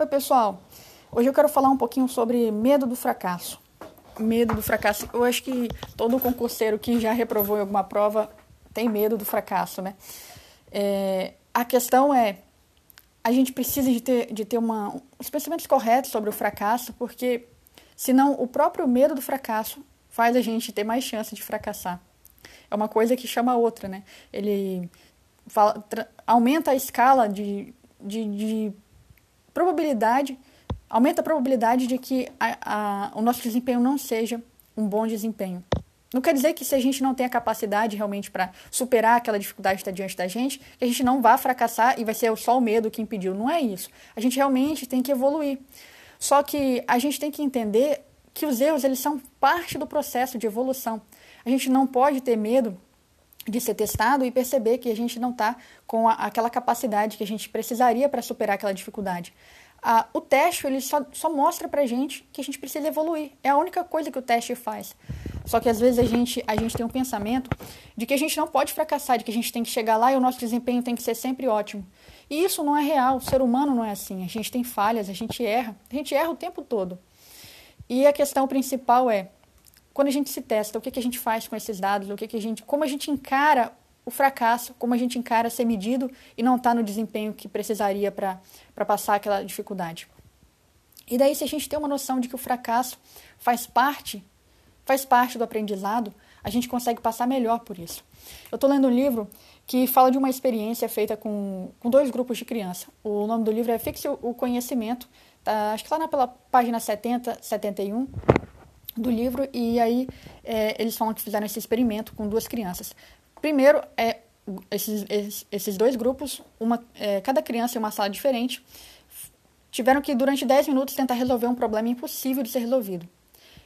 Oi, pessoal. Hoje eu quero falar um pouquinho sobre medo do fracasso. Medo do fracasso. Eu acho que todo concurseiro que já reprovou em alguma prova tem medo do fracasso, né? É, a questão é, a gente precisa de ter, de ter uma, os pensamentos corretos sobre o fracasso, porque senão o próprio medo do fracasso faz a gente ter mais chance de fracassar. É uma coisa que chama a outra, né? Ele fala, aumenta a escala de, de, de probabilidade, aumenta a probabilidade de que a, a, o nosso desempenho não seja um bom desempenho. Não quer dizer que se a gente não tem a capacidade realmente para superar aquela dificuldade que está diante da gente, que a gente não vá fracassar e vai ser só o medo que impediu. Não é isso. A gente realmente tem que evoluir. Só que a gente tem que entender que os erros eles são parte do processo de evolução. A gente não pode ter medo de ser testado e perceber que a gente não está com a, aquela capacidade que a gente precisaria para superar aquela dificuldade. O teste ele só, só mostra para gente que a gente precisa evoluir. É a única coisa que o teste faz. Só que às vezes a gente, a gente tem um pensamento de que a gente não pode fracassar, de que a gente tem que chegar lá e o nosso desempenho tem que ser sempre ótimo. E isso não é real. O ser humano não é assim. A gente tem falhas, a gente erra. A gente erra o tempo todo. E a questão principal é quando a gente se testa, o que, que a gente faz com esses dados, o que, que a gente, como a gente encara o fracasso, como a gente encara ser medido e não estar tá no desempenho que precisaria para passar aquela dificuldade. E daí, se a gente tem uma noção de que o fracasso faz parte, faz parte do aprendizado, a gente consegue passar melhor por isso. Eu estou lendo um livro que fala de uma experiência feita com, com dois grupos de criança. O nome do livro é Fixe o Conhecimento, tá, acho que lá na pela página 70, 71 do livro e aí é, eles falam que fizeram esse experimento com duas crianças. Primeiro, é, esses, esses, dois grupos, uma, é, cada criança em uma sala diferente, tiveram que durante 10 minutos tentar resolver um problema impossível de ser resolvido.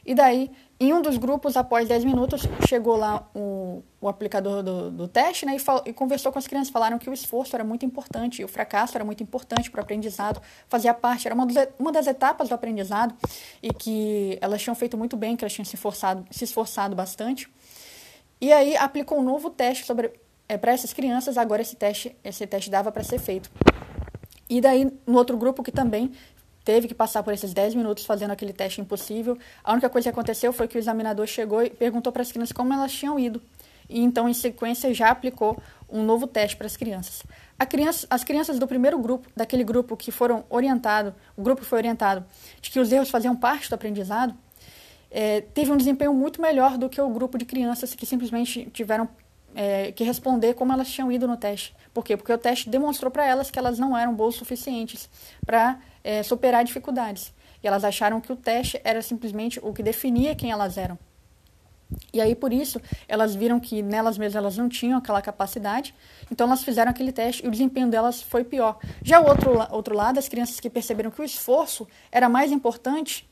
E daí, em um dos grupos, após 10 minutos, chegou lá o, o aplicador do, do teste né, e, e, conversou com as crianças. Falaram que o esforço era muito importante, o fracasso era muito importante para o aprendizado, fazia parte, era uma, dos, uma das etapas do aprendizado e que elas tinham feito muito bem, que elas tinham se, forçado, se esforçado bastante. E aí aplicou um novo teste sobre é, para essas crianças. Agora esse teste, esse teste dava para ser feito. E daí, no outro grupo que também teve que passar por esses 10 minutos fazendo aquele teste impossível. A única coisa que aconteceu foi que o examinador chegou e perguntou para as crianças como elas tinham ido. E então, em sequência, já aplicou um novo teste para as crianças. Criança, as crianças do primeiro grupo, daquele grupo que foram orientado, o grupo foi orientado de que os erros faziam parte do aprendizado, é, teve um desempenho muito melhor do que o grupo de crianças que simplesmente tiveram é, que responder como elas tinham ido no teste. Por quê? Porque o teste demonstrou para elas que elas não eram boas o suficientes para é, superar dificuldades. E elas acharam que o teste era simplesmente o que definia quem elas eram. E aí, por isso, elas viram que nelas mesmas elas não tinham aquela capacidade, então elas fizeram aquele teste e o desempenho delas foi pior. Já o outro, outro lado, as crianças que perceberam que o esforço era mais importante,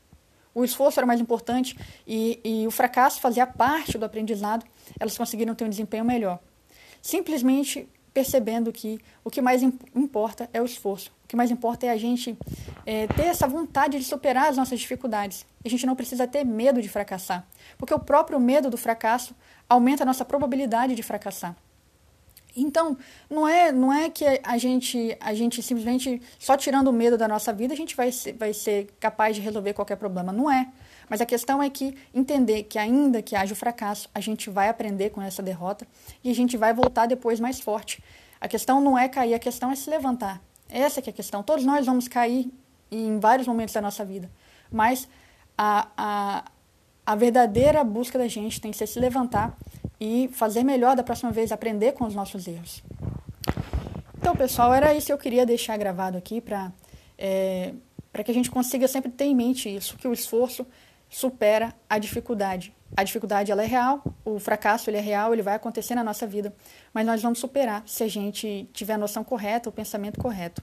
o esforço era mais importante e, e o fracasso fazia parte do aprendizado, elas conseguiram ter um desempenho melhor. Simplesmente percebendo que o que mais importa é o esforço. O que mais importa é a gente é, ter essa vontade de superar as nossas dificuldades. A gente não precisa ter medo de fracassar, porque o próprio medo do fracasso aumenta a nossa probabilidade de fracassar. Então, não é, não é que a gente, a gente simplesmente, só tirando o medo da nossa vida, a gente vai ser, vai ser capaz de resolver qualquer problema. Não é. Mas a questão é que entender que ainda que haja o fracasso, a gente vai aprender com essa derrota e a gente vai voltar depois mais forte. A questão não é cair, a questão é se levantar. Essa é a questão. Todos nós vamos cair em vários momentos da nossa vida. Mas a, a, a verdadeira busca da gente tem que ser se levantar e fazer melhor da próxima vez, aprender com os nossos erros. Então, pessoal, era isso que eu queria deixar gravado aqui para é, que a gente consiga sempre ter em mente isso, que o esforço supera a dificuldade. A dificuldade ela é real, o fracasso ele é real, ele vai acontecer na nossa vida, mas nós vamos superar se a gente tiver a noção correta, o pensamento correto.